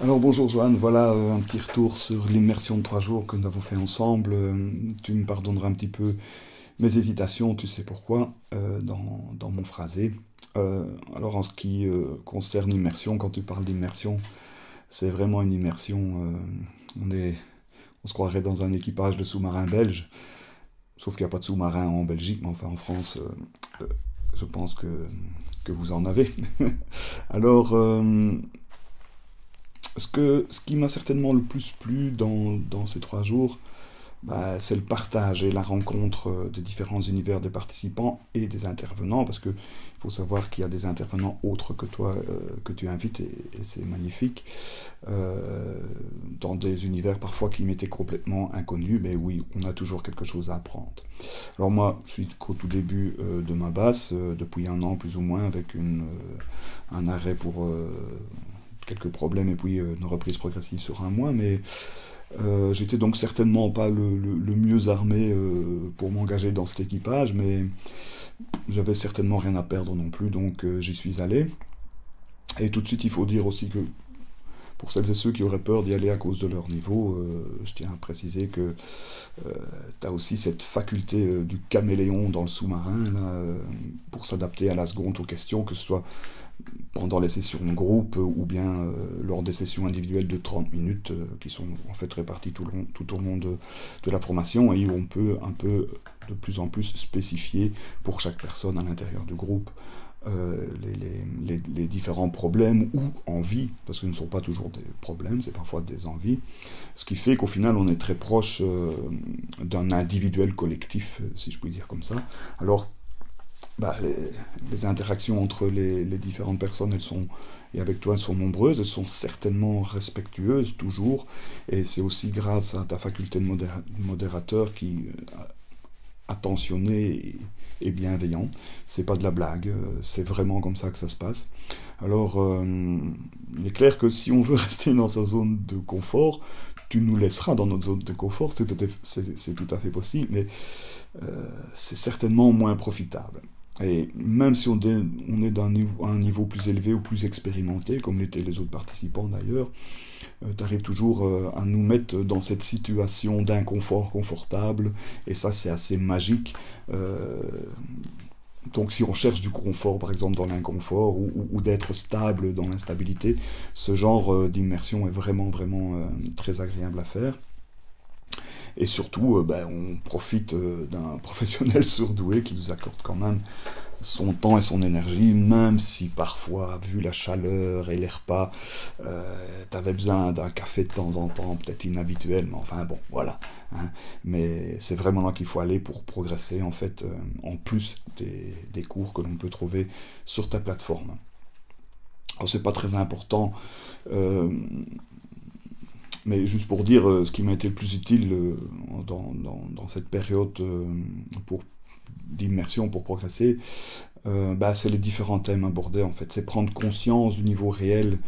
Alors bonjour Joanne, voilà euh, un petit retour sur l'immersion de trois jours que nous avons fait ensemble. Euh, tu me pardonneras un petit peu mes hésitations, tu sais pourquoi, euh, dans, mon phrasé. alors en ce qui concerne l'immersion, quand tu parles d'immersion, c'est vraiment une immersion. on, est, on se croirait dans un équipage de sous-marins belges, sauf qu'il n'y a pas de sous-marins en Belgique, mais enfin en France, je pense que, que vous en avez. alors ce, que, ce qui m'a certainement le plus plu dans, dans ces trois jours, bah, c'est le partage et la rencontre euh, des différents univers des participants et des intervenants, parce qu'il faut savoir qu'il y a des intervenants autres que toi euh, que tu invites, et, c'est magnifique, euh, dans des univers parfois qui m'étaient complètement inconnus, mais oui, on a toujours quelque chose à apprendre. Alors moi, je suis qu'au tout début de ma basse, depuis un an plus ou moins, avec une, un arrêt pour quelques problèmes et puis une reprise progressive sur un mois, mais euh, j'étais donc certainement pas le, mieux armé euh, pour m'engager dans cet équipage, mais j'avais certainement rien à perdre non plus, donc euh, j'y suis allé. Et tout de suite, il faut dire aussi que pour celles et ceux qui auraient peur d'y aller à cause de leur niveau, je tiens à préciser que tu as aussi cette faculté du caméléon dans le sous-marin pour s'adapter à la seconde aux questions, que ce soit pendant les sessions de groupe ou bien euh, lors des sessions individuelles de 30 minutes euh, qui sont en fait réparties tout, au long de, la formation et où on peut un peu de plus en plus spécifier pour chaque personne à l'intérieur du groupe euh, les, différents problèmes ou envies, parce que ce ne sont pas toujours des problèmes, c'est parfois des envies, ce qui fait qu'au final on est très proche d'un individuel collectif, si je puis dire comme ça. Alors bah, les, interactions entre les, différentes personnes, elles sont, et avec toi, elles sont nombreuses, elles sont certainement respectueuses toujours, et c'est aussi grâce à ta faculté de modérateur qui euh, attentionné et, bienveillant. C'est pas de la blague, euh, c'est vraiment comme ça que ça se passe. Alors, euh, il est clair que si on veut rester dans sa zone de confort, tu nous laisseras dans notre zone de confort, c'est tout, à fait possible, mais c'est certainement moins profitable. Et même si on, est à un niveau plus élevé ou plus expérimenté, comme l'étaient les autres participants d'ailleurs, euh, tu arrives toujours euh, à nous mettre dans cette situation d'inconfort confortable, et ça c'est assez magique. Euh, donc si on cherche du confort, par exemple, dans l'inconfort, ou, d'être stable dans l'instabilité, ce genre d'immersion est vraiment, vraiment très agréable à faire. Et surtout, euh, ben, on profite euh, d'un professionnel surdoué qui nous accorde quand même son temps et son énergie, même si parfois, vu la chaleur et les repas, euh, tu avais besoin d'un café de temps en temps, peut-être inhabituel, mais enfin bon, voilà. Hein. Mais c'est vraiment là qu'il faut aller pour progresser, en fait, en plus des, des cours que l'on peut trouver sur ta plateforme. Alors c'est pas très important mais juste pour dire, euh, ce qui m'a été le plus utile euh, dans, dans, cette période euh, pour d'immersion pour progresser, bah, c'est les différents thèmes abordés en fait. C'est prendre conscience du niveau réel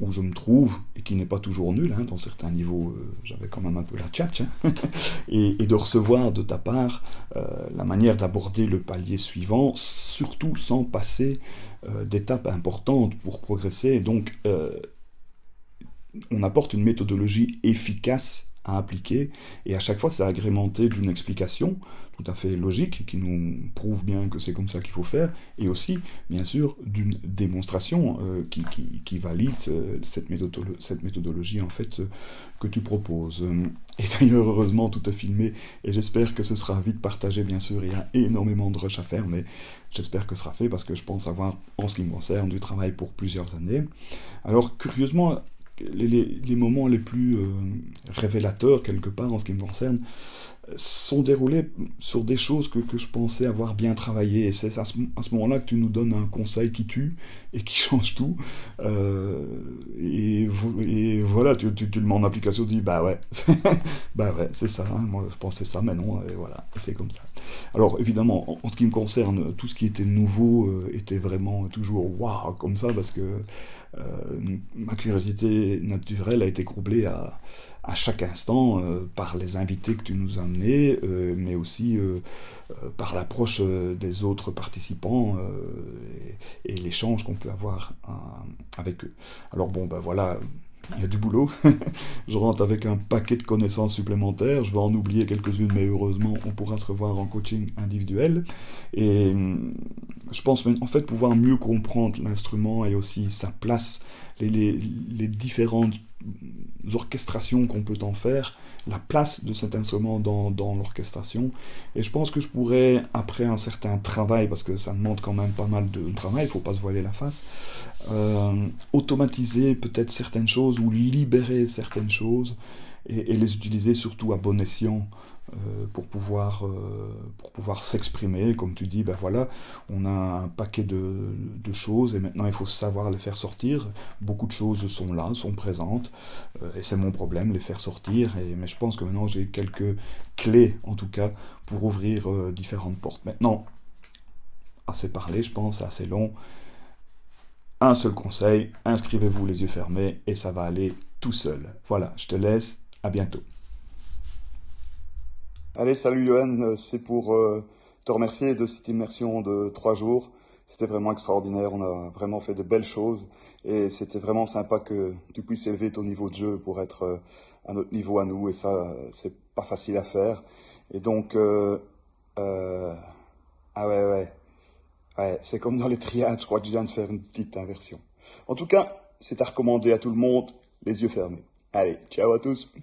où je me trouve, et qui n'est pas toujours nul, hein, dans certains niveaux, j'avais quand même un peu la tchatch, hein, et, et, de recevoir de ta part la manière d'aborder le palier suivant, surtout sans passer d'étapes importantes pour progresser, donc on apporte une méthodologie efficace à appliquer, et à chaque fois c'est agrémenté d'une explication tout à fait logique qui nous prouve bien que c'est comme ça qu'il faut faire, et aussi bien sûr d'une démonstration euh, qui, valide euh, cette, méthodologie en fait euh, que tu proposes. Et d'ailleurs heureusement tout est filmé, et j'espère que ce sera vite partagé bien sûr, il y a énormément de rush à faire, mais j'espère que ce sera fait parce que je pense avoir en ce qui me concerne du travail pour plusieurs années. Alors curieusement, les, moments les plus euh, révélateurs, quelque part, en ce qui me concerne, sont déroulés sur des choses que, que je pensais avoir bien travaillé. Et c'est à ce, moment-là que tu nous donnes un conseil qui tue et qui change tout. Euh, et, et, voilà, tu, tu, le mets en application, tu dis, bah ouais, bah ouais, c'est ça, hein, moi je pensais ça, mais non, et voilà, c'est comme ça. Alors évidemment, en, ce qui me concerne, tout ce qui était nouveau euh, était vraiment toujours waouh, comme ça, parce que euh, ma curiosité naturelle a été comblée à à chaque instant euh, par les invités que tu nous as amenés, euh, mais aussi euh, par l'approche des autres participants et, l'échange qu'on peut avoir avec eux. Alors bon, ben voilà, il y a du boulot. je rentre avec un paquet de connaissances supplémentaires. Je vais en oublier quelques-unes, mais heureusement, on pourra se revoir en coaching individuel. Et je pense en fait pouvoir mieux comprendre l'instrument et aussi sa place, les, les différentes orchestrations qu'on peut en faire, la place de cet instrument dans, dans l'orchestration. Et je pense que je pourrais, après un certain travail, parce que ça demande quand même pas mal de travail, il faut pas se voiler la face, euh, automatiser peut-être certaines choses ou libérer certaines choses et, les utiliser surtout à bon escient euh, pour pouvoir, euh, pour pouvoir s'exprimer. Comme tu dis, ben voilà, on a un paquet de, de, choses et maintenant il faut savoir les faire sortir. Beaucoup de choses sont là, sont présentes et c'est mon problème, les faire sortir. Mais je pense que maintenant j'ai quelques clés en tout cas pour ouvrir euh, différentes portes. Maintenant, assez parlé, je pense, assez long. Un seul conseil, inscrivez-vous les yeux fermés et ça va aller tout seul. Voilà, je te laisse, à bientôt. Allez, salut Johan, euh, c'est pour euh, te remercier de cette immersion de trois jours. C'était vraiment extraordinaire, on a vraiment fait de belles choses et c'était vraiment sympa que tu puisses élever ton niveau de jeu pour être euh, à notre niveau à nous et ça, c'est pas facile à faire. Et donc, euh, euh, ah ouais, ouais, ouais, c'est comme dans les triades, je crois que je viens de faire une petite inversion. En tout cas, c'est à recommander à tout le monde, les yeux fermés. Allez, ciao à tous